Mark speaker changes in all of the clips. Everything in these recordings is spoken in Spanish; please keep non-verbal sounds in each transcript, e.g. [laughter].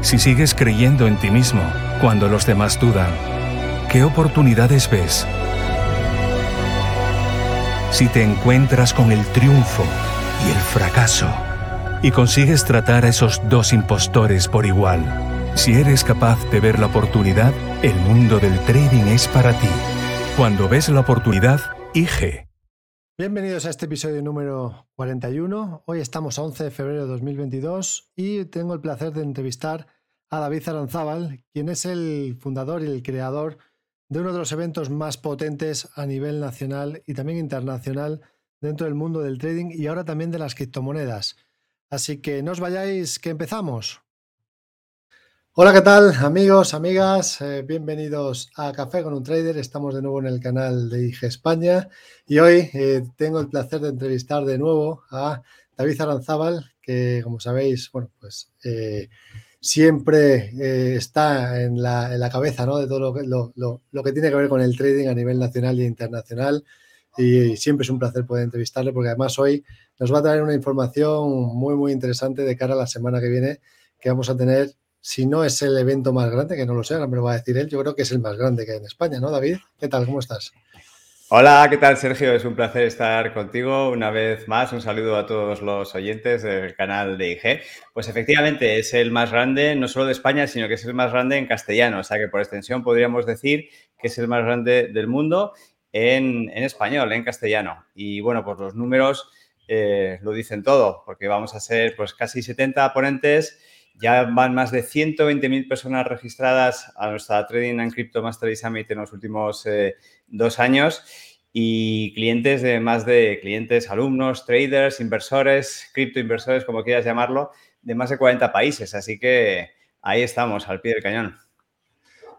Speaker 1: si sigues creyendo en ti mismo cuando los demás dudan, ¿qué oportunidades ves? Si te encuentras con el triunfo y el fracaso y consigues tratar a esos dos impostores por igual, si eres capaz de ver la oportunidad, el mundo del trading es para ti. Cuando ves la oportunidad, IG.
Speaker 2: Bienvenidos a este episodio número 41. Hoy estamos a 11 de febrero de 2022 y tengo el placer de entrevistar a David Aranzábal, quien es el fundador y el creador de uno de los eventos más potentes a nivel nacional y también internacional dentro del mundo del trading y ahora también de las criptomonedas. Así que no os vayáis, que empezamos. Hola, ¿qué tal amigos, amigas? Eh, bienvenidos a Café con un Trader. Estamos de nuevo en el canal de IG España y hoy eh, tengo el placer de entrevistar de nuevo a David Aranzábal, que como sabéis, bueno, pues eh, siempre está en la, cabeza ¿no? de todo lo que, lo, que tiene que ver con el trading a nivel nacional e internacional y siempre es un placer poder entrevistarle porque además hoy nos va a traer una información muy, muy interesante de cara a la semana que viene que vamos a tener si no es el evento más grande, que no lo sé, ahora me lo va a decir él, yo creo que es el más grande que hay en España, ¿no, David? ¿Qué tal? ¿Cómo estás?
Speaker 3: Hola, ¿qué tal, Sergio? Es un placer estar contigo una vez más. Un saludo a todos los oyentes del canal de IG. Pues efectivamente es el más grande, no solo de España, sino que es el más grande en castellano. O sea que por extensión podríamos decir que es el más grande del mundo en, español, en castellano. Y bueno, pues los números eh, lo dicen todo, porque vamos a ser pues casi 70 ponentes ya van más de 120.000 personas registradas a nuestra Trading and Crypto Mastery Summit en los últimos eh, dos años y clientes de más de clientes, alumnos, traders, inversores, criptoinversores, como quieras llamarlo, de más de 40 países. Así que ahí estamos, al pie del cañón.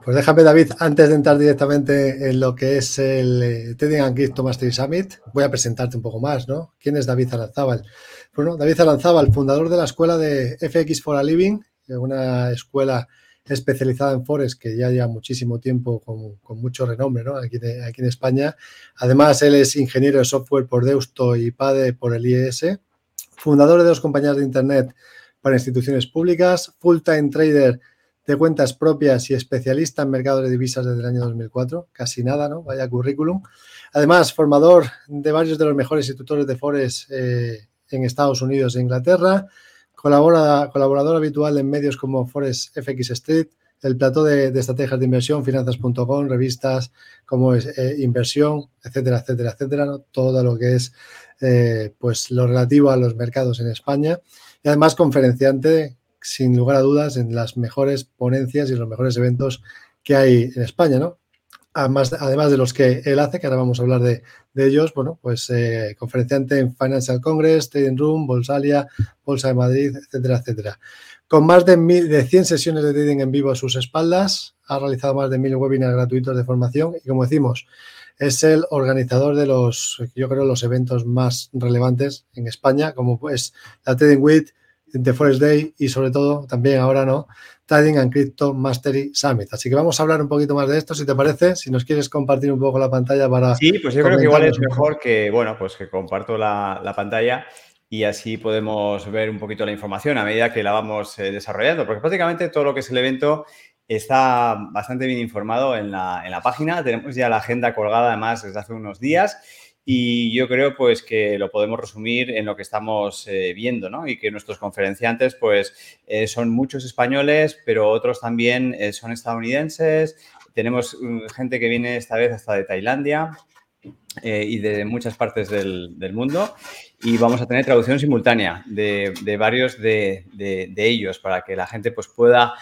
Speaker 2: Pues déjame, David, antes de entrar directamente en lo que es el eh, Trading and Crypto Mastery Summit, voy a presentarte un poco más, ¿no? ¿Quién es David Aranzábal? Bueno, David Aranzábal, fundador de la escuela de FX for a Living, una escuela especializada en Forex que ya lleva muchísimo tiempo con, mucho renombre ¿no? aquí, aquí, en España. Además, él es ingeniero de software por Deusto y PADE por el IES, fundador de dos compañías de Internet para instituciones públicas, full-time trader de cuentas propias y especialista en mercado de divisas desde el año 2004, casi nada, ¿no? Vaya currículum. Además, formador de varios de los mejores institutores de Forex eh, en Estados Unidos e Inglaterra, colabora, colaborador habitual en medios como Forex FX Street, el plató de, estrategias de inversión, finanzas.com, revistas como eh, inversión, etcétera, etcétera, etcétera, todo lo que es eh, pues lo relativo a los mercados en España. Y además conferenciante sin lugar a dudas, en las mejores ponencias y los mejores eventos que hay en España, ¿no? Además, de los que él hace, que ahora vamos a hablar de, ellos, bueno, pues eh, conferenciante en Financial Congress, Trading Room, Bolsalia, Bolsa de Madrid, etcétera, etcétera. Con más de, mil, de 100 sesiones de trading en vivo a sus espaldas, ha realizado más de mil webinars gratuitos de formación y, como decimos, es el organizador de los, yo creo, los eventos más relevantes en España, como pues la Trading Week, The Forest Day y sobre todo también ahora no, Trading and Crypto Mastery Summit. Así que vamos a hablar un poquito más de esto, si te parece, si nos quieres compartir un poco la pantalla para...
Speaker 3: Sí, pues yo creo que igual es mejor que, bueno, pues que comparto la, pantalla y así podemos ver un poquito la información a medida que la vamos eh, desarrollando, porque prácticamente todo lo que es el evento está bastante bien informado en la, en la página. Tenemos ya la agenda colgada además desde hace unos días y yo creo pues que lo podemos resumir en lo que estamos eh, viendo, ¿no? Y que nuestros conferenciantes pues eh, son muchos españoles, pero otros también eh, son estadounidenses. Tenemos mm, gente que viene esta vez hasta de Tailandia y de muchas partes del, mundo. y vamos a tener traducción simultánea de, varios de, ellos para que la gente pues, pueda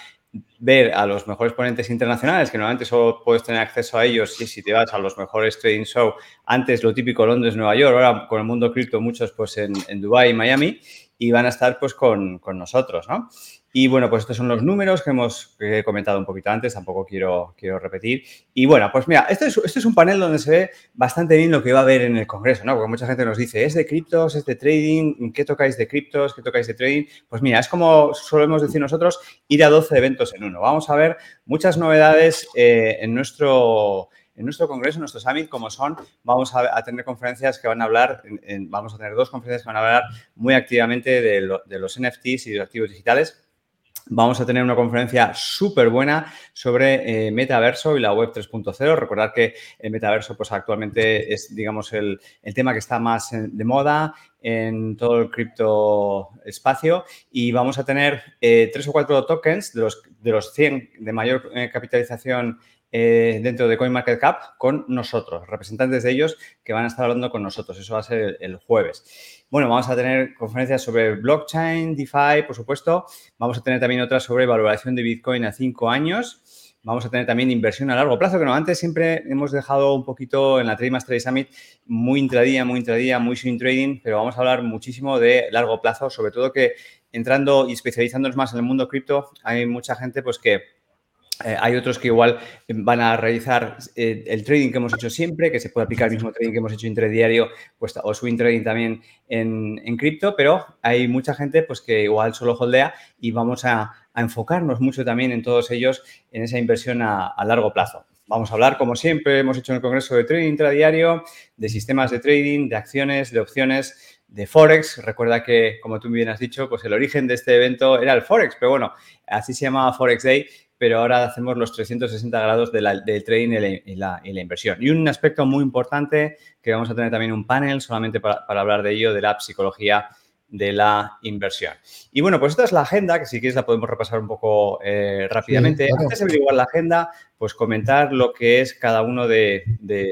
Speaker 3: ver a los mejores ponentes internacionales, que normalmente solo puedes tener acceso a ellos si, si te vas a los mejores trading show. Antes lo típico Londres, Nueva York, ahora con el mundo cripto muchos pues en, en Dubái y Miami y van a estar pues con, con nosotros, ¿no? Y bueno, pues estos son los números que hemos comentado un poquito antes, tampoco quiero, quiero repetir. Y bueno, pues mira, este es, este es un panel donde se ve bastante bien lo que va a haber en el Congreso, ¿no? Porque mucha gente nos dice, ¿es de criptos, es de trading? ¿Qué tocáis de criptos? ¿Qué tocáis de trading? Pues mira, es como solemos decir nosotros, ir a 12 eventos en uno. Vamos a ver muchas novedades eh, en nuestro en nuestro congreso, en nuestro summit, como son, vamos a, tener conferencias que van a hablar, vamos a tener dos conferencias que van a hablar muy activamente de, de los NFTs y de los activos digitales. Vamos a tener una conferencia súper buena sobre eh, metaverso y la web 3.0. Recordad que el metaverso pues actualmente es, digamos, el, tema que está más de moda en todo el cripto espacio y vamos a tener eh, tres o cuatro tokens de los, de los 100 de mayor eh, capitalización dentro de CoinMarketCap con nosotros, representantes de ellos que van a estar hablando con nosotros. Eso va a ser el jueves. Bueno, vamos a tener conferencias sobre blockchain, DeFi, por supuesto. Vamos a tener también otras sobre valoración de Bitcoin a cinco años. Vamos a tener también inversión a largo plazo, que no, antes siempre hemos dejado un poquito en la Trade Summit muy intradía, muy intradía, muy swing trading, pero vamos a hablar muchísimo de largo plazo, sobre todo que entrando y especializándonos más en el mundo cripto, hay mucha gente pues que eh, hay otros que igual van a realizar eh, el trading que hemos hecho siempre, que se puede aplicar el mismo trading que hemos hecho intradiario pues, o swing trading también en, cripto, pero hay mucha gente pues, que igual solo holdea y vamos a, enfocarnos mucho también en todos ellos en esa inversión a, largo plazo. Vamos a hablar, como siempre, hemos hecho en el Congreso de Trading Intradiario, de sistemas de trading, de acciones, de opciones, de Forex. Recuerda que, como tú bien has dicho, pues el origen de este evento era el Forex, pero bueno, así se llamaba Forex Day pero ahora hacemos los 360 grados del trading y la, inversión. Y un aspecto muy importante, que vamos a tener también un panel solamente para, hablar de ello, de la psicología de la inversión. Y bueno, pues esta es la agenda, que si quieres la podemos repasar un poco eh, rápidamente. Antes de averiguar la agenda, pues comentar lo que es cada uno de,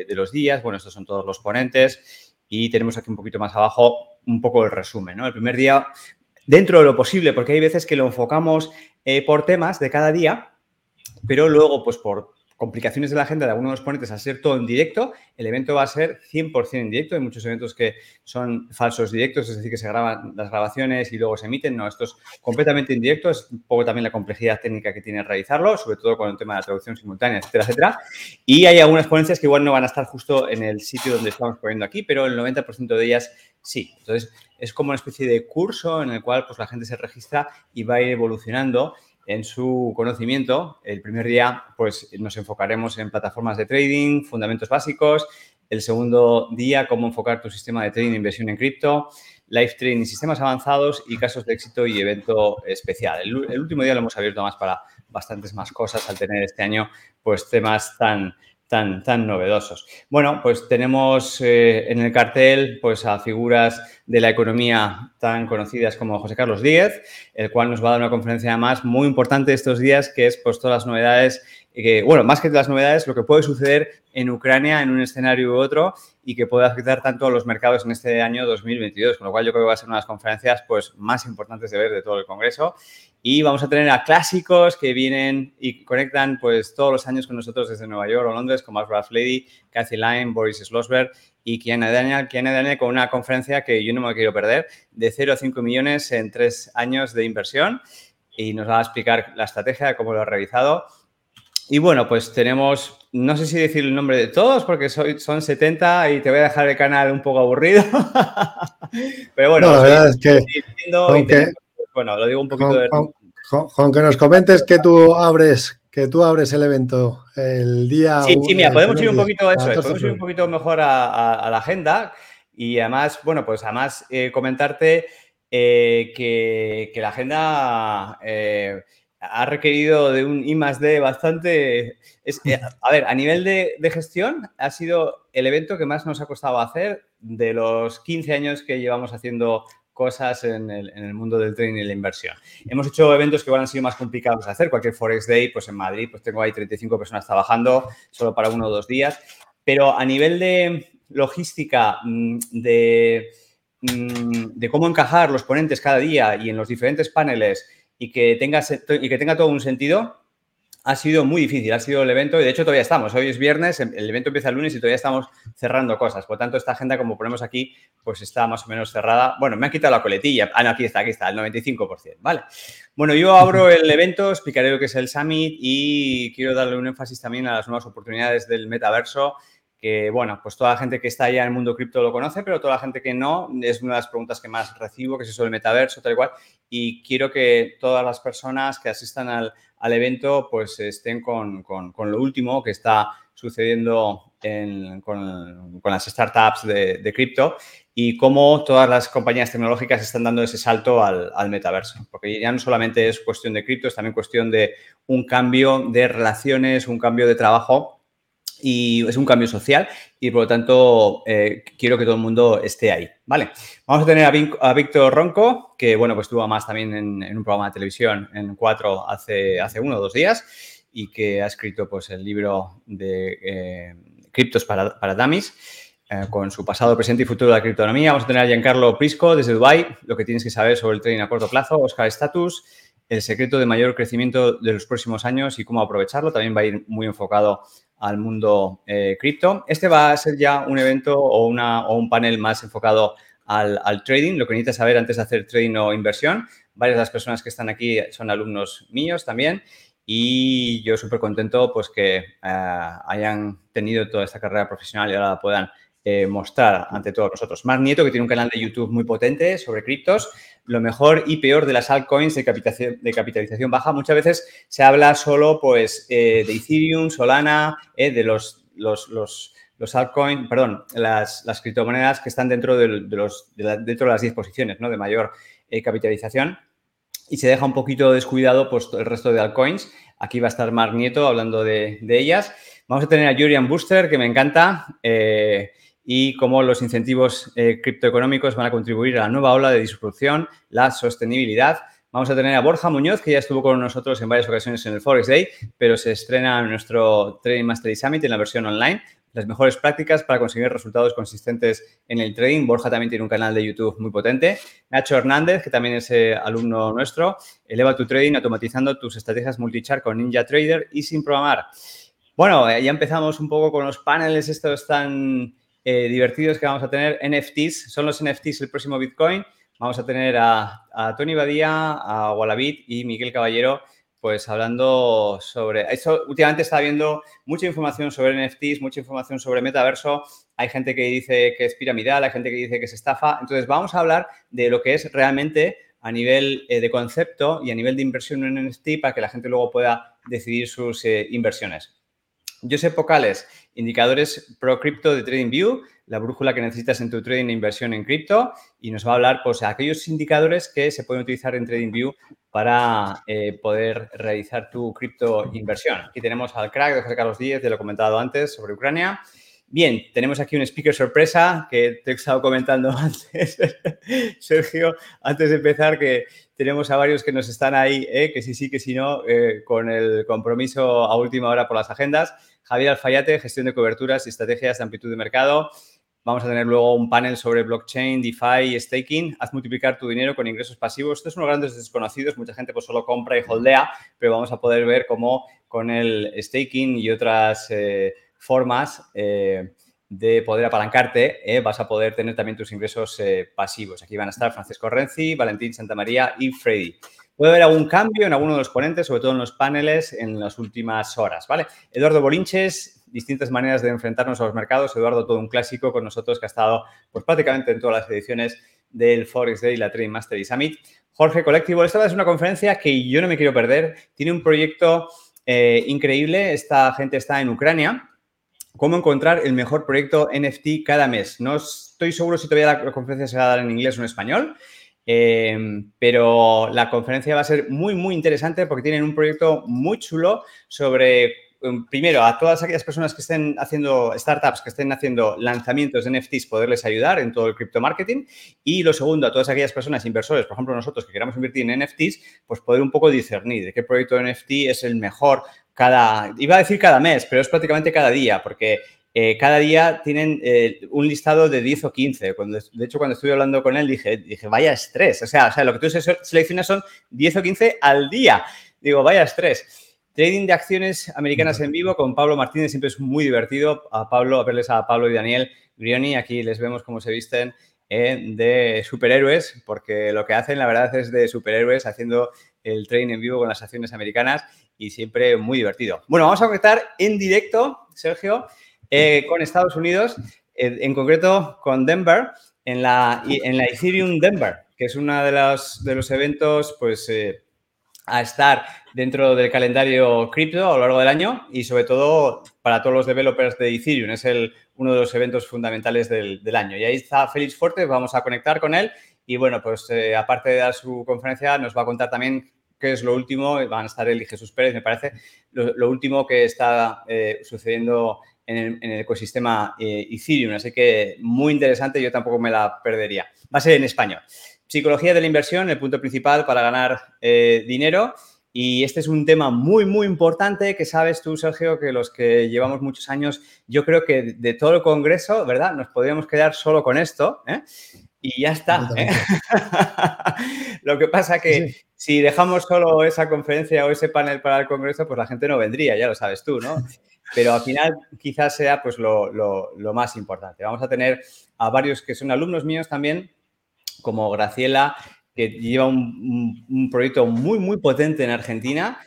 Speaker 3: los días. Bueno, estos son todos los ponentes y tenemos aquí un poquito más abajo un poco el resumen. ¿no? El primer día, dentro de lo posible, porque hay veces que lo enfocamos eh, por temas de cada día, pero luego, pues por complicaciones de la agenda de algunos de los ponentes, al ser todo en directo, el evento va a ser 100% en directo. Hay muchos eventos que son falsos directos, es decir, que se graban las grabaciones y luego se emiten. No, esto es completamente en directo. Es un poco también la complejidad técnica que tiene realizarlo, sobre todo con el tema de la traducción simultánea, etcétera, etcétera. Y hay algunas ponencias que igual no van a estar justo en el sitio donde estamos poniendo aquí, pero el 90% de ellas sí. Entonces, es como una especie de curso en el cual pues, la gente se registra y va a ir evolucionando en su conocimiento. El primer día, pues nos enfocaremos en plataformas de trading, fundamentos básicos. El segundo día, cómo enfocar tu sistema de trading e inversión en cripto, live trading, sistemas avanzados y casos de éxito y evento especial. El, último día lo hemos abierto más para bastantes más cosas al tener este año, pues temas tan tan, tan novedosos. Bueno, pues tenemos eh, en el cartel pues, a figuras de la economía tan conocidas como José Carlos Díez, el cual nos va a dar una conferencia además muy importante estos días, que es pues, todas las novedades que, bueno, más que las novedades, lo que puede suceder en Ucrania en un escenario u otro y que puede afectar tanto a los mercados en este año 2022, con lo cual yo creo que va a ser una de las conferencias pues, más importantes de ver de todo el Congreso. Y vamos a tener a clásicos que vienen y conectan pues, todos los años con nosotros desde Nueva York o Londres, como Ralph Lady, Cathy Lyne, Boris Slosberg y Kiana Daniel, Kiana Daniel con una conferencia que yo no me quiero perder, de 0 a 5 millones en tres años de inversión. Y nos va a explicar la estrategia, cómo lo ha realizado. Y bueno, pues tenemos, no sé si decir el nombre de todos porque soy, son 70 y te voy a dejar el canal un poco aburrido. [laughs] Pero bueno,
Speaker 2: la verdad es que, bueno, lo digo un poquito de... Con, que nos comentes que tú abres que tú abres el evento el día.
Speaker 3: Sí, sí, mira, podemos ir un poquito eso, podemos ir un poquito mejor a, la agenda y además, bueno, pues además eh, comentarte eh, que, que, la agenda eh, ha requerido de un I más D bastante... Eh, a ver, a nivel de, gestión ha sido el evento que más nos ha costado hacer de los 15 años que llevamos haciendo cosas en el, mundo del trading y la inversión. Hemos hecho eventos que igual han sido más complicados de hacer. Cualquier Forex Day, pues en Madrid, pues tengo ahí 35 personas trabajando solo para uno o dos días. Pero a nivel de logística, mm, de mm, de cómo encajar los ponentes cada día y en los diferentes paneles y que tenga, y que tenga todo un sentido, ha sido muy difícil, ha sido el evento y de hecho todavía estamos. Hoy es viernes, el evento empieza el lunes y todavía estamos cerrando cosas. Por tanto, esta agenda, como ponemos aquí, pues está más o menos cerrada. Bueno, me han quitado la coletilla. Ah, no, aquí está, aquí está, el 95%. Vale. Bueno, yo abro el evento, explicaré lo que es el Summit y quiero darle un énfasis también a las nuevas oportunidades del metaverso que, bueno, pues toda la gente que está ya en el mundo cripto lo conoce, pero toda la gente que no, es una de las preguntas que más recibo, que es eso del metaverso, tal cual, y quiero que todas las personas que asistan al, al evento pues estén con, con, lo último que está sucediendo con, con, las startups de, cripto y cómo todas las compañías tecnológicas están dando ese salto al, al metaverso. Porque ya no solamente es cuestión de cripto, es también cuestión de un cambio de relaciones, un cambio de trabajo y es un cambio social y por lo tanto eh, quiero que todo el mundo esté ahí, ¿vale? Vamos a tener a, Víctor Ronco, que bueno, pues estuvo más también en, un programa de televisión en Cuatro hace, hace uno o dos días y que ha escrito pues el libro de eh, Criptos para, para Dummies eh, con su pasado, presente y futuro de la criptonomía. Vamos a tener a Giancarlo Prisco desde Dubai, lo que tienes que saber sobre el trading a corto plazo, Oscar Status, el secreto de mayor crecimiento de los próximos años y cómo aprovecharlo. También va a ir muy enfocado al mundo eh, cripto. Este va a ser ya un evento o, una, o un panel más enfocado al, trading, lo que necesitas saber antes de hacer trading o inversión. Varias de las personas que están aquí son alumnos míos también y yo súper contento pues que eh, hayan tenido toda esta carrera profesional y ahora la puedan eh, mostrar ante todos nosotros. Mar Nieto, que tiene un canal de YouTube muy potente sobre criptos, lo mejor y peor de las altcoins de capitalización, de capitalización baja. Muchas veces se habla solo pues, eh, de Ethereum, Solana, eh, de los, los, los, altcoins, perdón, las, las, criptomonedas que están dentro de, los, dentro de las 10 posiciones ¿no? de mayor capitalización y se deja un poquito descuidado pues, el resto de altcoins. Aquí va a estar Mar Nieto hablando de, de ellas. Vamos a tener a Julian Booster, que me encanta y cómo los incentivos eh, criptoeconómicos van a contribuir a la nueva ola de disrupción, la sostenibilidad. Vamos a tener a Borja Muñoz, que ya estuvo con nosotros en varias ocasiones en el Forex Day, pero se estrena nuestro Trading Mastery Summit en la versión online. Las mejores prácticas para conseguir resultados consistentes en el trading. Borja también tiene un canal de YouTube muy potente. Nacho Hernández, que también es eh, alumno nuestro. Eleva tu trading automatizando tus estrategias multichar con Ninja Trader y sin programar. Bueno, eh, ya empezamos un poco con los paneles estos tan eh, divertidos que vamos a tener. NFTs, son los NFTs el próximo Bitcoin. Vamos a tener a, Tony Badía, a Wallabit y Miguel Caballero, pues hablando sobre... Eso, últimamente está viendo mucha información sobre NFTs, mucha información sobre metaverso. Hay gente que dice que es piramidal, hay gente que dice que es estafa. Entonces, vamos a hablar de lo que es realmente a nivel eh, de concepto y a nivel de inversión en NFT para que la gente luego pueda decidir sus eh, inversiones. Josep Pocales, indicadores pro cripto de TradingView, la brújula que necesitas en tu trading e inversión en cripto y nos va a hablar pues aquellos indicadores que se pueden utilizar en TradingView para eh, poder realizar tu cripto inversión. Aquí tenemos al crack de José Carlos Díez, de lo comentado antes sobre Ucrania. Bien, tenemos aquí un speaker sorpresa que te he estado comentando [laughs] antes, Sergio, antes de empezar, que tenemos a varios que nos están ahí, eh, que sí, sí, que sí, no, eh, con el compromiso a última hora por las agendas. Javier Alfayate, gestión de coberturas y estrategias de amplitud de mercado. Vamos a tener luego un panel sobre blockchain, DeFi y staking. Haz multiplicar tu dinero con ingresos pasivos. Esto es uno de los grandes desconocidos. Mucha gente pues solo compra y holdea, pero vamos a poder ver cómo con el staking y otras... Eh, formas eh, de poder apalancarte, eh, vas a poder tener también tus ingresos eh, pasivos. Aquí van a estar Francisco Renzi, Valentín Santamaría y Freddy. Puede haber algún cambio en alguno de los ponentes, sobre todo en los paneles, en las últimas horas. Eduardo Bolinches, distintas maneras de enfrentarnos a los mercados. Eduardo, todo un clásico con nosotros que ha estado pues, prácticamente en todas las ediciones del Forex Day, la Trading Mastery Summit. Jorge Colectivo, esta es una conferencia que yo no me quiero perder. Tiene un proyecto increíble. Esta gente está en Ucrania cómo encontrar el mejor proyecto NFT cada mes. No estoy seguro si todavía la conferencia se va a dar en inglés o en español, eh, pero la conferencia va a ser muy, muy interesante porque tienen un proyecto muy chulo sobre um, primero, a todas aquellas personas que estén haciendo startups, que estén haciendo lanzamientos de NFTs, poderles ayudar en todo el cripto marketing. Y lo segundo, a todas aquellas personas, inversores, por ejemplo, nosotros que queramos invertir en NFTs, pues poder un poco discernir de qué proyecto NFT es el mejor cada, iba a decir cada mes, pero es prácticamente cada día, porque eh, cada día tienen eh, un listado de 10 o 15. Cuando, de hecho, cuando estuve hablando con él, dije, dije, vaya estrés. O sea, o sea, lo que tú seleccionas son 10 o 15 al día. Digo, vaya estrés. Trading de acciones americanas en vivo con Pablo Martínez siempre es muy divertido. A Pablo, a verles a Pablo y Daniel Grioni, aquí les vemos cómo se visten de superhéroes, porque lo que hacen, la verdad, es de superhéroes haciendo el trading en vivo con las acciones americanas y siempre muy divertido. Bueno, vamos a conectar en directo, Sergio, eh, con Estados Unidos, eh, en concreto con Denver, en la, en la Ethereum Denver, que es uno de los, de los eventos, pues, eh, a estar dentro del calendario cripto a lo largo del año y sobre todo para todos los developers de Ethereum. Es el, uno de los eventos fundamentales del, año. Y ahí está Félix Fuerte, vamos a conectar con él. Y bueno, pues aparte de dar su conferencia, nos va a contar también qué es lo último, van a estar él y Jesús Pérez, me parece, lo, último que está sucediendo en el, ecosistema eh, Ethereum. Así que muy interesante, yo tampoco me la perdería. Va a ser en español. Psicología de la inversión, el punto principal para ganar eh, dinero. Y este es un tema muy, muy importante que sabes tú, Sergio, que los que llevamos muchos años, yo creo que de todo el Congreso, ¿verdad? Nos podríamos quedar solo con esto ¿eh? Y ya está. [laughs] Lo que pasa que si dejamos solo esa conferencia o ese panel para el Congreso, pues la gente no vendría, ya lo sabes tú, ¿no? [laughs] pero al final quizás sea pues lo, más importante. Vamos a tener a varios que son alumnos míos también, como Graciela, que lleva un, proyecto muy, muy potente en Argentina.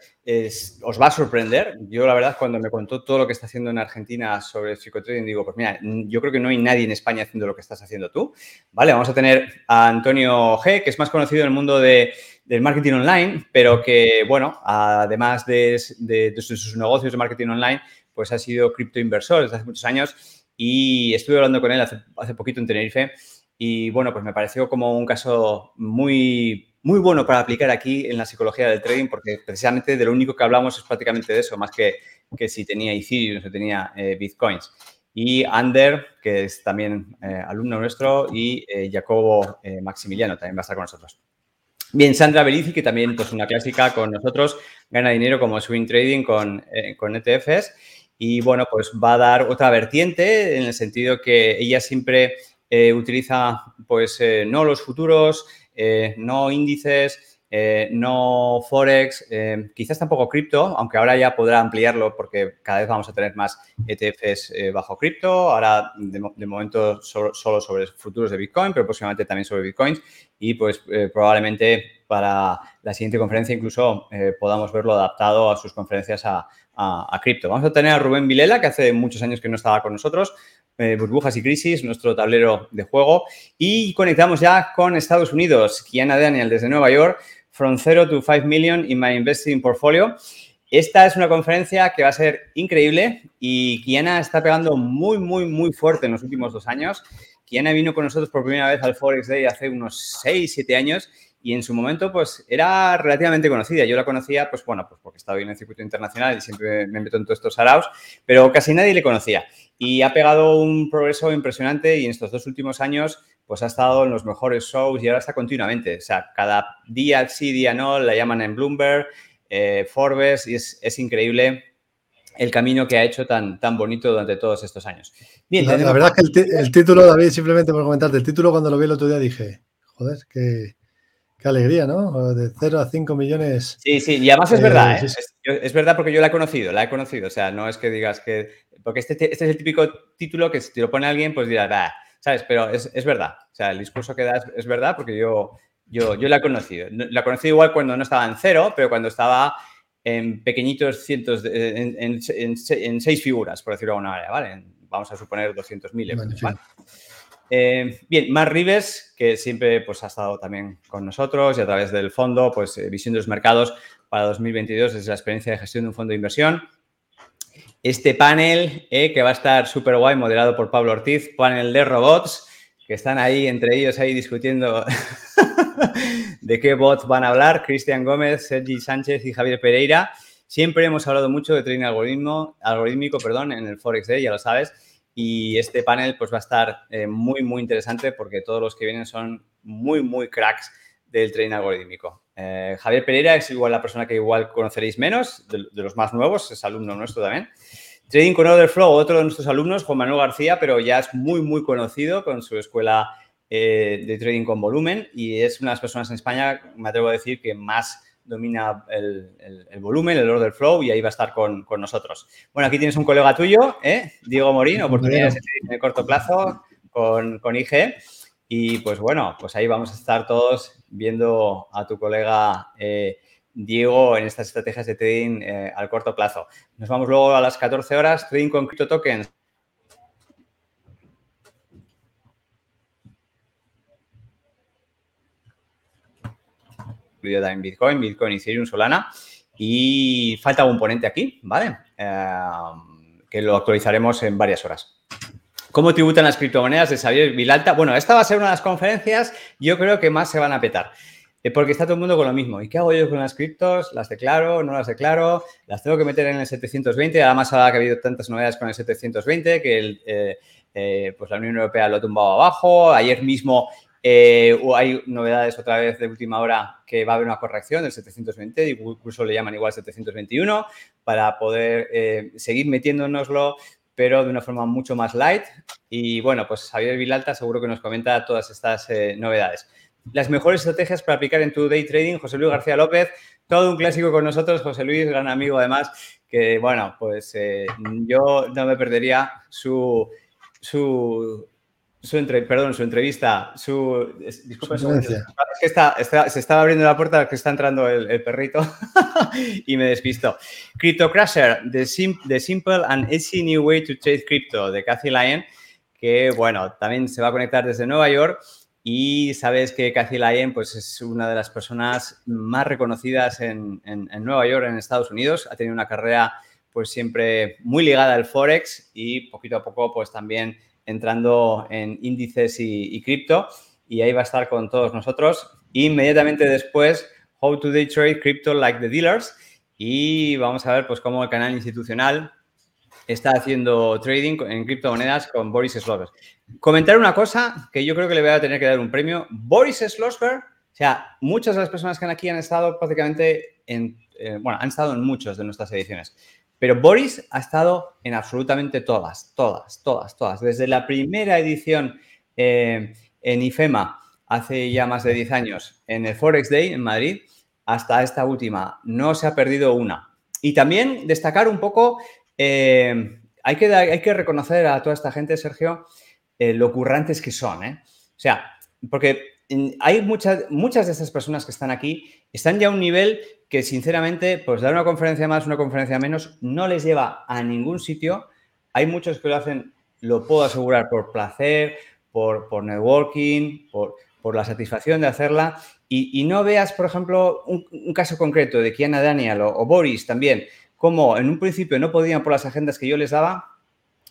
Speaker 3: Os va a sorprender. Yo, la verdad, cuando me contó todo lo que está haciendo en Argentina sobre psicotrading, digo, pues mira, yo creo que no hay nadie en España haciendo lo que estás haciendo tú. Vale, vamos a tener a Antonio G, que es más conocido en el mundo del marketing online, pero que, bueno, además de, de sus negocios de marketing online, pues ha sido criptoinversor desde hace muchos años y estuve hablando con él hace, hace poquito en Tenerife y bueno, pues me pareció como un caso muy, muy bueno para aplicar aquí en la psicología del trading porque precisamente de lo único que hablamos es prácticamente de eso, más que, que si tenía Ethereum o tenía eh, Bitcoins. Y Ander, que es también eh, alumno nuestro, y eh, Jacobo Maximiliano también va a estar con nosotros. Bien, Sandra Berici, que también pues una clásica con nosotros, gana dinero como swing trading con, con ETFs y bueno, pues va a dar otra vertiente en el sentido que ella siempre eh, utiliza pues eh, no los futuros, eh, no índices, no Forex, quizás tampoco cripto, aunque ahora ya podrá ampliarlo porque cada vez vamos a tener más ETFs bajo cripto, ahora de, momento solo, sobre futuros de Bitcoin, pero próximamente también sobre Bitcoins. Y pues probablemente para la siguiente conferencia incluso podamos verlo adaptado a sus conferencias a, a, cripto. Vamos a tener a Rubén Vilela, que hace muchos años que no estaba con nosotros, eh, Burbujas y Crisis, nuestro tablero de juego. Y conectamos ya con Estados Unidos. Kiana Daniel desde Nueva York, From Zero to 5 Million in My Investing Portfolio. Esta es una conferencia que va a ser increíble y Kiana está pegando muy, muy, muy fuerte en los últimos dos años. Kiana vino con nosotros por primera vez al Forex Day hace unos 6, 7 años y en su momento pues era relativamente conocida. Yo la conocía pues bueno, pues porque estaba en el circuito internacional y siempre me meto en todos estos araos, pero casi nadie le conocía. Y ha pegado un progreso impresionante y en estos dos últimos años pues ha estado en los mejores shows y ahora está continuamente. O sea, cada día sí, día no, la llaman en Bloomberg, eh, Forbes y es, increíble el camino que ha hecho tan, tan bonito durante todos estos años.
Speaker 2: Bien, la, verdad es que el, el, título, David, simplemente por comentarte, el título cuando lo vi el otro día dije, joder, que Qué alegría, ¿no? De 0 a 5 millones.
Speaker 3: Sí, sí, y además es verdad, ¿eh? Es, verdad porque yo la he conocido, la he conocido. O sea, no es que digas que. Porque este, este es el típico título que si te lo pone alguien, pues dirás, ah, ¿sabes? Pero es, verdad. O sea, el discurso que das es verdad porque yo, yo, yo la he conocido. La he conocido igual cuando no estaba en cero, pero cuando estaba en pequeñitos cientos, en, seis figuras, por decirlo de alguna manera, ¿vale? Vamos a suponer 200.000 euros. ¿vale? Eh, bien, Mar Rives, que siempre pues, ha estado también con nosotros y a través del fondo, pues eh, visión de los mercados para 2022 desde la experiencia de gestión de un fondo de inversión. Este panel eh, que va a estar súper guay, moderado por Pablo Ortiz, panel de robots, que están ahí entre ellos ahí discutiendo [laughs] de qué bots van a hablar, Cristian Gómez, Sergi Sánchez y Javier Pereira. Siempre hemos hablado mucho de trading algoritmo, algorítmico perdón, en el Forex Day, ya lo sabes. Y este panel pues va a estar eh, muy, muy interesante porque todos los que vienen son muy, muy cracks del trading algorítmico. Eh, Javier Pereira es igual la persona que igual conoceréis menos, de, los más nuevos, es alumno nuestro también. Trading con Order Flow, otro de nuestros alumnos, Juan Manuel García, pero ya es muy, muy conocido con su escuela eh, de trading con volumen y es una de las personas en España, me atrevo a decir, que más domina el, volumen, el order flow y ahí va a estar con, nosotros. Bueno, aquí tienes un colega tuyo, ¿eh? Diego Morín, oportunidades de corto plazo con, con IG. Y pues bueno, pues ahí vamos a estar todos viendo a tu colega eh, Diego en estas estrategias de trading eh, al corto plazo. Nos vamos luego a las 14 horas, trading con cripto tokens. Incluido también Bitcoin, Bitcoin, Ethereum, Solana. Y falta un ponente aquí, ¿vale? Eh, que lo actualizaremos en varias horas. ¿Cómo tributan las criptomonedas de Xavier Vilalta? Bueno, esta va a ser una de las conferencias, yo creo que más se van a petar. Eh, porque está todo el mundo con lo mismo. ¿Y qué hago yo con las criptos? ¿Las declaro? ¿No las declaro? ¿Las tengo que meter en el 720? Además, ahora que ha habido tantas novedades con el 720 que eh, pues la Unión Europea lo ha tumbado abajo. Ayer mismo eh, hay novedades otra vez de última hora que va a haber una corrección del 720, incluso le llaman igual 721, para poder eh, seguir metiéndonoslo, pero de una forma mucho más light. Y bueno, pues Javier Vilalta seguro que nos comenta todas estas eh, novedades. Las mejores estrategias para aplicar en tu day trading, José Luis García López, todo un clásico con nosotros, José Luis, gran amigo además, que bueno, pues yo no me perdería su, su su perdón, su entrevista, su... Es que está, se estaba abriendo la puerta que está entrando el, perrito [laughs] y me despisto. Crypto Crusher, the, Simple and Easy New Way to Trade Crypto, de Cathy Lyon, que, bueno, también se va a conectar desde Nueva York y sabes que Cathy Lyon pues, es una de las personas más reconocidas en, en, en Nueva York, en Estados Unidos. Ha tenido una carrera pues siempre muy ligada al Forex y poquito a poco pues también entrando en índices y, cripto y ahí va a estar con todos nosotros. Inmediatamente después, How to Day Trade Crypto Like the Dealers y vamos a ver pues cómo el canal institucional está haciendo trading en criptomonedas con Boris Slosberg. Comentar una cosa que yo creo que le voy a tener que dar un premio. Boris Slosberg, o sea, muchas de las personas que aquí han estado prácticamente en, eh, bueno, han estado en muchas de nuestras ediciones. Pero Boris ha estado en absolutamente todas, todas, todas, todas. Desde la primera edición eh, en IFEMA, hace ya más de 10 años, en el Forex Day en Madrid, hasta esta última. No se ha perdido una. Y también destacar un poco, eh, hay, que, hay, que, reconocer a toda esta gente, Sergio, eh, lo currantes que son. O sea, porque hay muchas, muchas de estas personas que están aquí, están ya a un nivel que sinceramente, pues dar una conferencia más, una conferencia menos, no les lleva a ningún sitio. Hay muchos que lo hacen, lo puedo asegurar, por placer, por, por networking, por, por, la satisfacción de hacerla. Y, no veas, por ejemplo, un, caso concreto de Kiana Daniel o Boris también, como en un principio no podían por las agendas que yo les daba,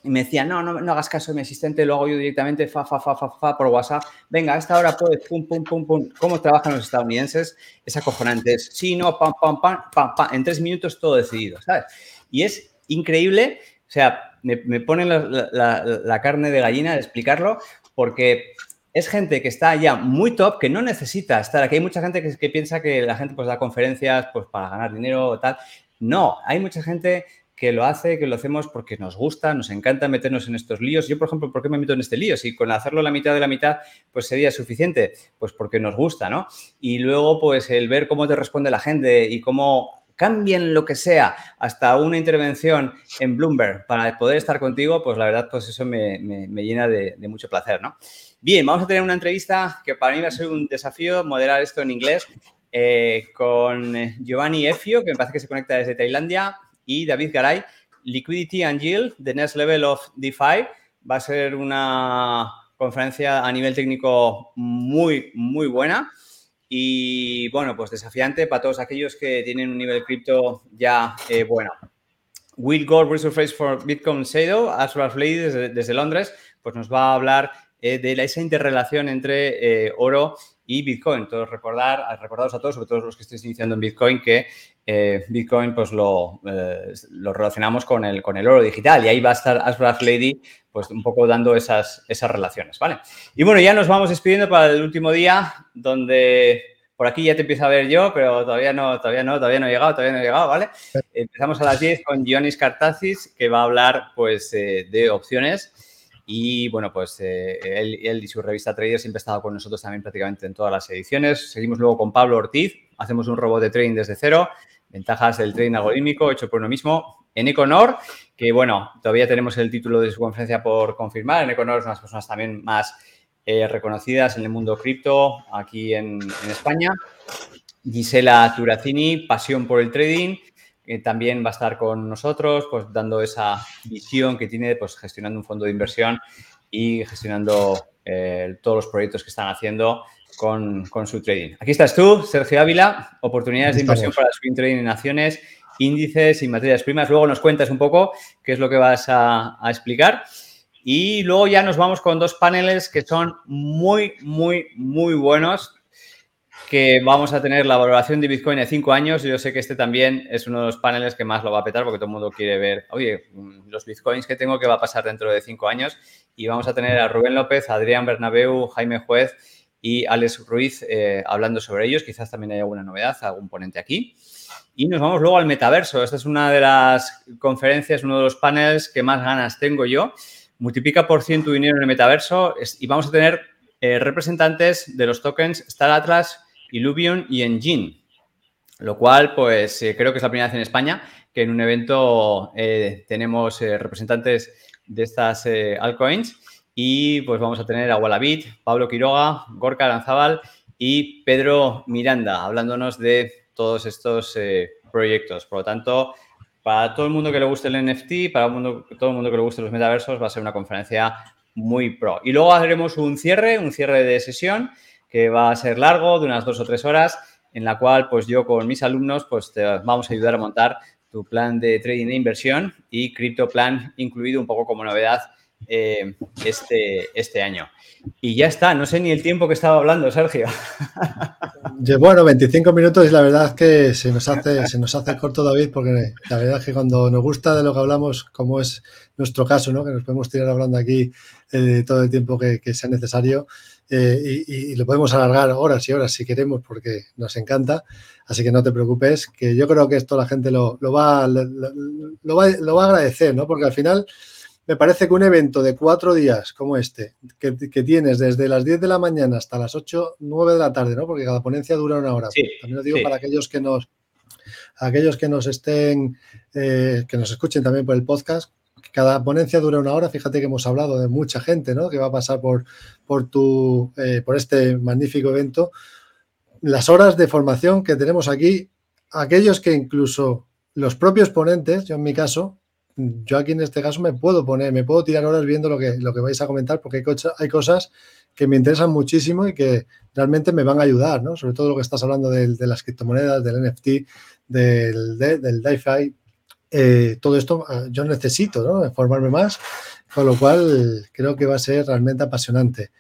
Speaker 3: y me decía, no, no, no hagas caso de mi asistente, lo hago yo directamente, fa, fa, fa, fa, fa, por WhatsApp. Venga, a esta hora puedes, pum, pum, pum, pum. ¿Cómo trabajan los estadounidenses? Es acojonante. Es, sí, no, pam, pam, pam, pam, pam. En tres minutos todo decidido, ¿sabes? Y es increíble, o sea, me, me ponen la, carne de gallina de explicarlo, porque es gente que está ya muy top, que no necesita estar aquí. Hay mucha gente que, que piensa que la gente pues da conferencias pues para ganar dinero o tal. No, hay mucha gente que lo hace, que lo hacemos porque nos gusta, nos encanta meternos en estos líos. Yo, por ejemplo, ¿por qué me meto en este lío? Si con hacerlo la mitad de la mitad, pues sería suficiente, pues porque nos gusta, ¿no? Y luego, pues el ver cómo te responde la gente y cómo cambian lo que sea, hasta una intervención en Bloomberg para poder estar contigo, pues la verdad, pues eso me, llena de, mucho placer, ¿no? Bien, vamos a tener una entrevista que para mí va a ser un desafío moderar esto en inglés eh, con Giovanni Efio, que me parece que se conecta desde Tailandia, y David Garay, Liquidity and Yield, The Next Level of DeFi. Va a ser una conferencia a nivel técnico muy, muy buena y, bueno, pues desafiante para todos aquellos que tienen un nivel cripto ya eh, bueno. Will Gold Resurface for Bitcoin Shadow, Ashraf Lady desde, desde, Londres, pues nos va a hablar eh, de esa interrelación entre eh, oro y Bitcoin. Todos recordar, recordaros a todos, sobre todo los que estéis iniciando en Bitcoin, que eh, Bitcoin pues lo, eh, lo, relacionamos con el, con el oro digital y ahí va a estar Ashraf Lady pues un poco dando esas, esas relaciones, ¿vale? Y bueno, ya nos vamos despidiendo para el último día donde Por aquí ya te empiezo a ver yo, pero todavía no, todavía no, todavía no he llegado, todavía no he llegado, ¿vale? Empezamos a las 10 con Gionis Kartazis, que va a hablar, pues, eh, de opciones. Y bueno, pues eh, él, y su revista Trader siempre ha estado con nosotros también prácticamente en todas las ediciones. Seguimos luego con Pablo Ortiz, hacemos un robot de trading desde cero, ventajas del trading algorítmico hecho por uno mismo en Econor, que bueno, todavía tenemos el título de su conferencia por confirmar. En Econor son las personas también más eh, reconocidas en el mundo cripto aquí en, España. Gisela Turacini, pasión por el trading, que también va a estar con nosotros, pues dando esa visión que tiene, pues gestionando un fondo de inversión y gestionando eh, todos los proyectos que están haciendo con, con, su trading. Aquí estás tú, Sergio Ávila, oportunidades de inversión para swing trading en acciones índices y materias primas. Luego nos cuentas un poco qué es lo que vas a, a, explicar. Y luego ya nos vamos con dos paneles que son muy, muy, muy buenos, que vamos a tener la valoración de Bitcoin de cinco años. Yo sé que este también es uno de los paneles que más lo va a petar porque todo el mundo quiere ver, oye, los Bitcoins que tengo, qué va a pasar dentro de cinco años. Y vamos a tener a Rubén López, Adrián Bernabeu, Jaime Juez y Alex Ruiz eh, hablando sobre ellos. Quizás también hay alguna novedad, algún ponente aquí. Y nos vamos luego al metaverso. Esta es una de las conferencias, uno de los paneles que más ganas tengo yo. Multiplica por cien tu dinero en el metaverso y vamos a tener eh, representantes de los tokens Star Atlas, Illuvion y Engine. Lo cual, pues eh, creo que es la primera vez en España que en un evento eh, tenemos eh, representantes de estas eh, altcoins. Y pues vamos a tener a Wallabit, Pablo Quiroga, Gorka Aranzábal y Pedro Miranda hablándonos de todos estos eh, proyectos. Por lo tanto, para todo el mundo que le guste el NFT, para el mundo, todo el mundo que le guste los metaversos, va a ser una conferencia muy pro. Y luego haremos un cierre, un cierre de sesión que va a ser largo, de unas dos o tres horas, en la cual pues yo con mis alumnos pues te vamos a ayudar a montar tu plan de trading e inversión y cripto plan incluido un poco como novedad eh, este, este año. Y ya está, no sé ni el tiempo que estaba hablando, Sergio. [laughs]
Speaker 2: Bueno, 25 minutos y la verdad que se nos hace, se nos hace corto, David, porque la verdad es que cuando nos gusta de lo que hablamos, como es nuestro caso, ¿no? que nos podemos tirar hablando aquí eh, todo el tiempo que sea necesario eh, y, y, lo podemos alargar horas y horas si queremos, porque nos encanta. Así que no te preocupes, que yo creo que esto la gente lo, lo, va, lo, lo, va, lo va a agradecer, ¿no? porque al final me parece que un evento de cuatro días como este, que, que, tienes desde las 10 de la mañana hasta las 8, 9 de la tarde, ¿no? Porque cada ponencia dura una hora. Sí, También lo digo sí. para aquellos que nos, aquellos que nos estén, eh, que nos escuchen también por el podcast. Cada ponencia dura una hora. Fíjate que hemos hablado de mucha gente, ¿no? Que va a pasar por, por, tu, eh, por este magnífico evento. Las horas de formación que tenemos aquí, aquellos que incluso los propios ponentes, yo en mi caso, yo aquí en este caso me puedo poner, me puedo tirar horas viendo lo que, lo que vais a comentar porque hay, cosas, que me interesan muchísimo y que realmente me van a ayudar, ¿no? Sobre todo lo que estás hablando de, de las criptomonedas, del NFT, del, de, del DeFi, eh, todo esto ah, yo necesito, ¿no? Formarme más, con lo cual creo que va a ser realmente apasionante.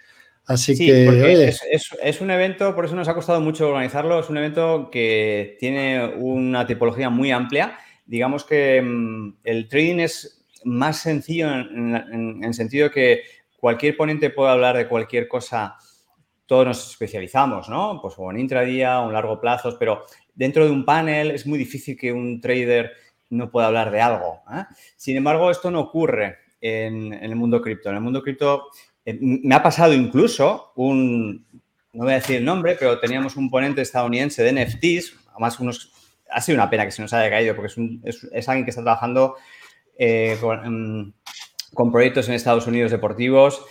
Speaker 2: Así
Speaker 3: sí,
Speaker 2: que
Speaker 3: oye, es, es, es, un evento, por eso nos ha costado mucho organizarlo, es un evento que tiene una tipología muy amplia digamos que mmm, el trading es más sencillo en, en, en, sentido que cualquier ponente puede hablar de cualquier cosa, todos nos especializamos, ¿no? Pues o en intradía o en largo plazo, pero dentro de un panel es muy difícil que un trader no pueda hablar de algo. ¿eh? Sin embargo, esto no ocurre en, el mundo cripto. En el mundo cripto eh, me ha pasado incluso un, no voy a decir el nombre, pero teníamos un ponente estadounidense de NFTs, además unos ha sido una pena que se nos haya caído porque es, un, es, alguien que está trabajando eh, con, con, proyectos en Estados Unidos deportivos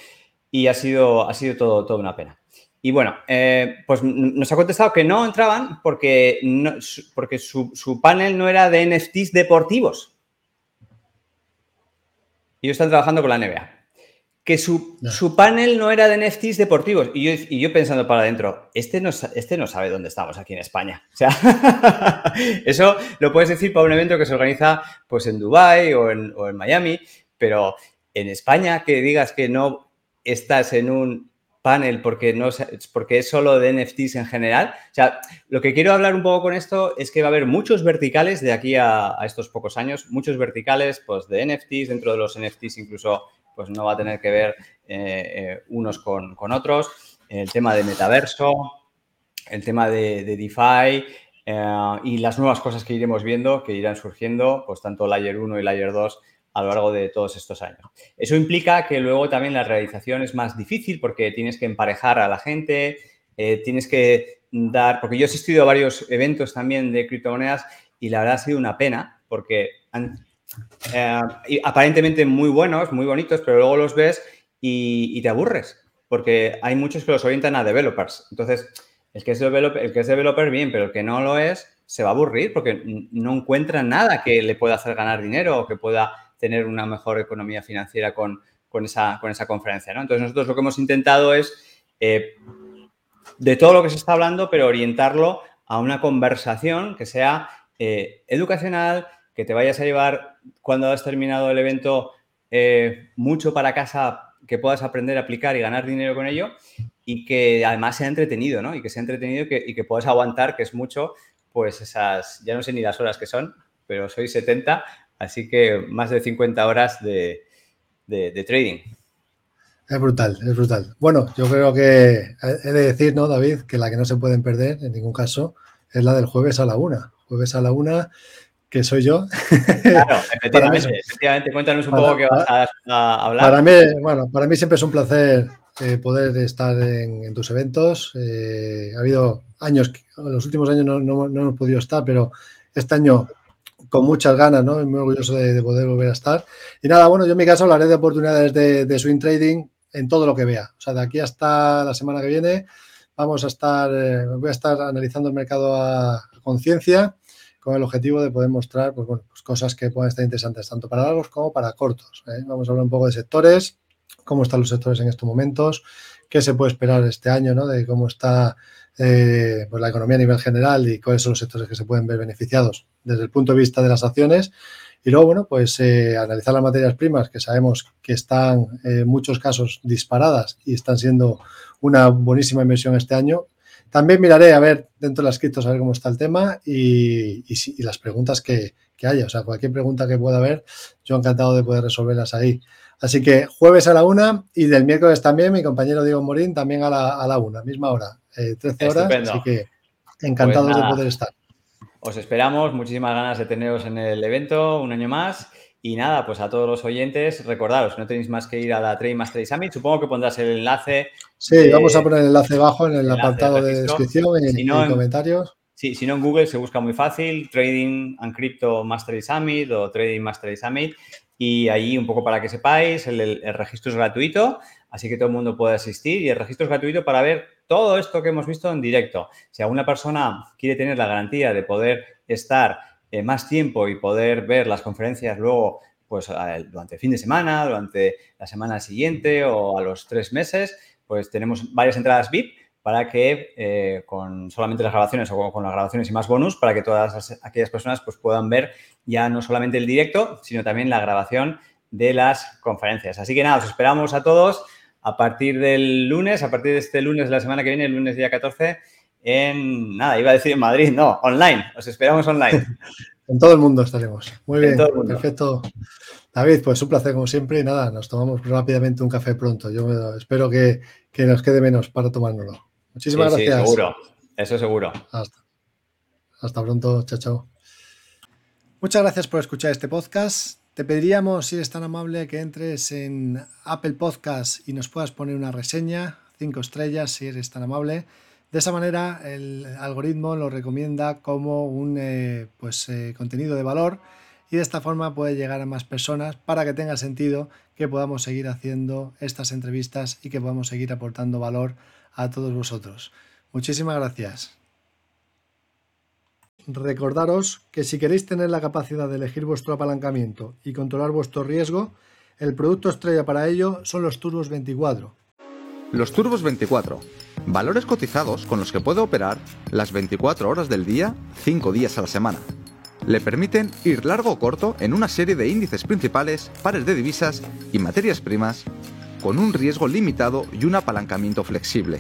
Speaker 3: y ha sido, ha sido todo, todo una pena. Y bueno, eh, pues nos ha contestado que no entraban porque, no, porque su, su, panel no era de NFTs deportivos. Ellos están trabajando con la NBA que su, no. su, panel no era de NFTs deportivos. Y yo, y yo pensando para adentro, este no, este no sabe dónde estamos aquí en España. [laughs] O sea, [laughs] eso lo puedes decir para un evento que se organiza pues en o en, o en Miami, pero en España que digas que no estás en un panel porque, no, porque es solo de NFTs en general. O sea, lo que quiero hablar un poco con esto es que va a haber muchos verticales de aquí a, a estos pocos años, muchos verticales pues, de NFTs, dentro de los NFTs incluso pues no va a tener que ver eh, eh, unos con, con, otros. El tema de metaverso, el tema de, DeFi eh, y las nuevas cosas que iremos viendo, que irán surgiendo, pues tanto Layer 1 y Layer 2 a lo largo de todos estos años. Eso implica que luego también la realización es más difícil porque tienes que emparejar a la gente, eh, tienes que dar, porque yo he asistido a varios eventos también de criptomonedas y la verdad ha sido una pena porque eh, aparentemente muy buenos, muy bonitos, pero luego los ves y, te aburres porque hay muchos que los orientan a developers. Entonces, el que, es developer, el que es developer bien, pero el que no lo es, se va a aburrir porque no encuentra nada que le pueda hacer ganar dinero o que pueda tener una mejor economía financiera con, esa, con esa conferencia. ¿no? Entonces, nosotros lo que hemos intentado es, eh, de todo lo que se está hablando, pero orientarlo a una conversación que sea eh, educacional, que te vayas a llevar cuando has terminado el evento eh, mucho para casa que puedas aprender aplicar y ganar dinero con ello y que además sea entretenido, ¿no? Y que sea entretenido y que puedas aguantar, que es mucho, pues esas, ya no sé ni las horas que son, pero soy 70, Así que más de 50 horas de, trading.
Speaker 2: Es brutal, es brutal. Bueno, yo creo que he de decir, ¿no, David? Que la que no se pueden perder en ningún caso es la del jueves a la una. Jueves a la una, que soy yo.
Speaker 3: Claro, [laughs] efectivamente, efectivamente. Cuéntanos un poco qué vas a, hablar.
Speaker 2: Para mí, bueno, para mí siempre es un placer eh, poder estar en, tus eventos. Eh, ha habido años, en los últimos años no, no, no hemos podido estar, pero este año con muchas ganas, ¿no? Muy orgulloso de, poder volver a estar. Y nada, bueno, yo en mi caso hablaré de oportunidades de, swing trading en todo lo que vea. O sea, de aquí hasta la semana que viene vamos a estar, eh, voy a estar analizando el mercado a, conciencia con el objetivo de poder mostrar pues, pues cosas que puedan estar interesantes tanto para largos como para cortos. ¿eh? Vamos a hablar un poco de sectores, cómo están los sectores en estos momentos, qué se puede esperar este año, ¿no? De cómo está eh, pues la economía a nivel general y cuáles son los sectores que se pueden ver beneficiados desde el punto de vista de las acciones. Y luego, bueno, pues eh, analizar las materias primas que sabemos que están eh, en muchos casos disparadas y están siendo una buenísima inversión este año. También miraré a ver dentro de las criptos a ver cómo está el tema y, las preguntas que, haya. O sea, cualquier pregunta que pueda haber, yo encantado de poder resolverlas ahí. Así que jueves a la una y del miércoles también, mi compañero Diego Morín también a la, a la una, misma hora, 13 eh, horas. Así que encantados de pues poder estar.
Speaker 3: Os esperamos, muchísimas ganas de teneros en el evento un año más. Y nada, pues a todos los oyentes, recordaros, no tenéis más que ir a la Trade Mastery Summit. Supongo que pondrás el enlace.
Speaker 2: Sí, vamos a poner el enlace abajo en el apartado de, descripción y en, comentarios.
Speaker 3: Sí, si no en Google se busca muy fácil, Trading and Crypto Mastery Summit o Trading Mastery Summit. Y ahí un poco para que sepáis, el registro es gratuito, así que todo el mundo puede asistir. Y el registro es gratuito para ver todo esto que hemos visto en directo. Si alguna persona quiere tener la garantía de poder estar eh, más tiempo y poder ver las conferencias luego, pues durante el fin de semana, durante la semana siguiente o a los tres meses, pues tenemos varias entradas VIP para que eh, con solamente las grabaciones o con, las grabaciones y más bonus, para que todas aquellas personas pues, puedan ver ya no solamente el directo, sino también la grabación de las conferencias. Así que nada, os esperamos a todos a partir del lunes, a partir de este lunes de la semana que viene, el lunes día 14, en, nada, iba a decir en Madrid, no, online, os esperamos online. [laughs]
Speaker 2: en todo el mundo estaremos. Muy bien, perfecto. David, pues un placer como siempre y nada, nos tomamos rápidamente un café pronto. Yo espero que, nos quede menos para tomárnoslo. Muchísimas gracias.
Speaker 3: Sí, seguro, eso seguro.
Speaker 2: Hasta, hasta pronto, chao, chao. Muchas gracias por escuchar este podcast. Te pediríamos, si eres tan amable, que entres en Apple Podcast y nos puedas poner una reseña, cinco estrellas, si eres tan amable. De esa manera, el algoritmo lo recomienda como un eh, pues, eh, contenido de valor y de esta forma puede llegar a más personas para que tenga sentido que podamos seguir haciendo estas entrevistas y que podamos seguir aportando valor a todos vosotros. Muchísimas gracias. Recordaros que si queréis tener la capacidad de elegir vuestro apalancamiento y controlar vuestro riesgo, el producto estrella para ello son los Turbos 24.
Speaker 4: Los Turbos 24, valores cotizados con los que puede operar las 24 horas del día, 5 días a la semana. Le permiten ir largo o corto en una serie de índices principales, pares de divisas y materias primas, con un riesgo limitado y un apalancamiento flexible.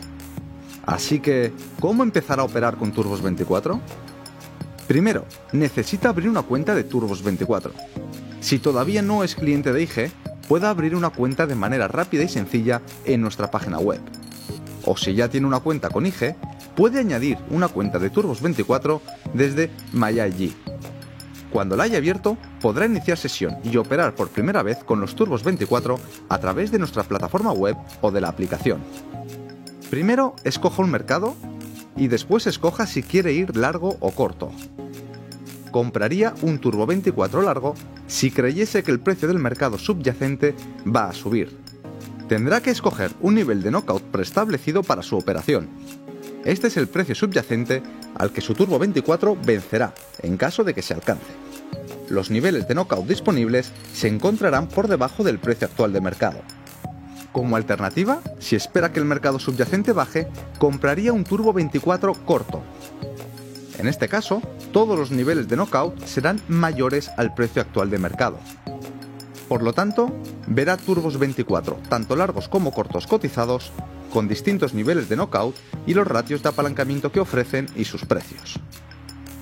Speaker 4: Así que, ¿cómo empezar a operar con Turbos 24? Primero, necesita abrir una cuenta de Turbos24. Si todavía no es cliente de IG, puede abrir una cuenta de manera rápida y sencilla en nuestra página web. O si ya tiene una cuenta con IG, puede añadir una cuenta de Turbos 24 desde MyIG. Cuando la haya abierto, podrá iniciar sesión y operar por primera vez con los Turbos 24 a través de nuestra plataforma web o de la aplicación. Primero escoja un mercado y después escoja si quiere ir largo o corto. Compraría un Turbo 24 largo si creyese que el precio del mercado subyacente va a subir. Tendrá que escoger un nivel de knockout preestablecido para su operación. Este es el precio subyacente al que su Turbo 24 vencerá en caso de que se alcance. Los niveles de knockout disponibles se encontrarán por debajo del precio actual de mercado. Como alternativa, si espera que el mercado subyacente baje, compraría un Turbo 24 corto. En este caso, todos los niveles de knockout serán mayores al precio actual de mercado. Por lo tanto, verá turbos 24, tanto largos como cortos cotizados, con distintos niveles de knockout y los ratios de apalancamiento que ofrecen y sus precios.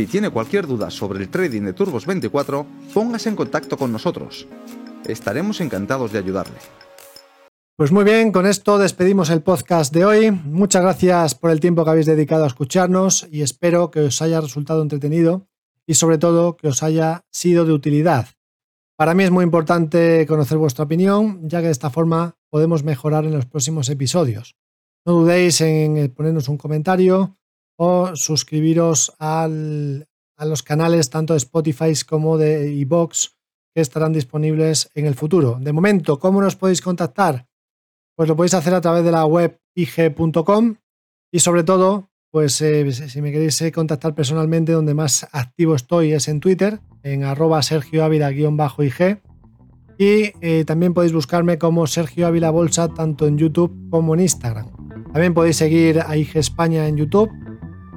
Speaker 4: Si tiene cualquier duda sobre el trading de Turbos 24, póngase en contacto con nosotros. Estaremos encantados de ayudarle.
Speaker 2: Pues muy bien, con esto despedimos el podcast de hoy. Muchas gracias por el tiempo que habéis dedicado a escucharnos y espero que os haya resultado entretenido y sobre todo que os haya sido de utilidad. Para mí es muy importante conocer vuestra opinión, ya que de esta forma podemos mejorar en los próximos episodios. No dudéis en ponernos un comentario o suscribiros a los canales tanto de Spotify como de iBox que estarán disponibles en el futuro. De momento, ¿cómo nos podéis contactar? Pues lo podéis hacer a través de la web ig.com y sobre todo, pues eh, si me queréis eh, contactar personalmente, donde más activo estoy es en Twitter, en arroba Sergio ig Y eh, también podéis buscarme como Sergio Ávila Bolsa tanto en YouTube como en Instagram. También podéis seguir a IG España en YouTube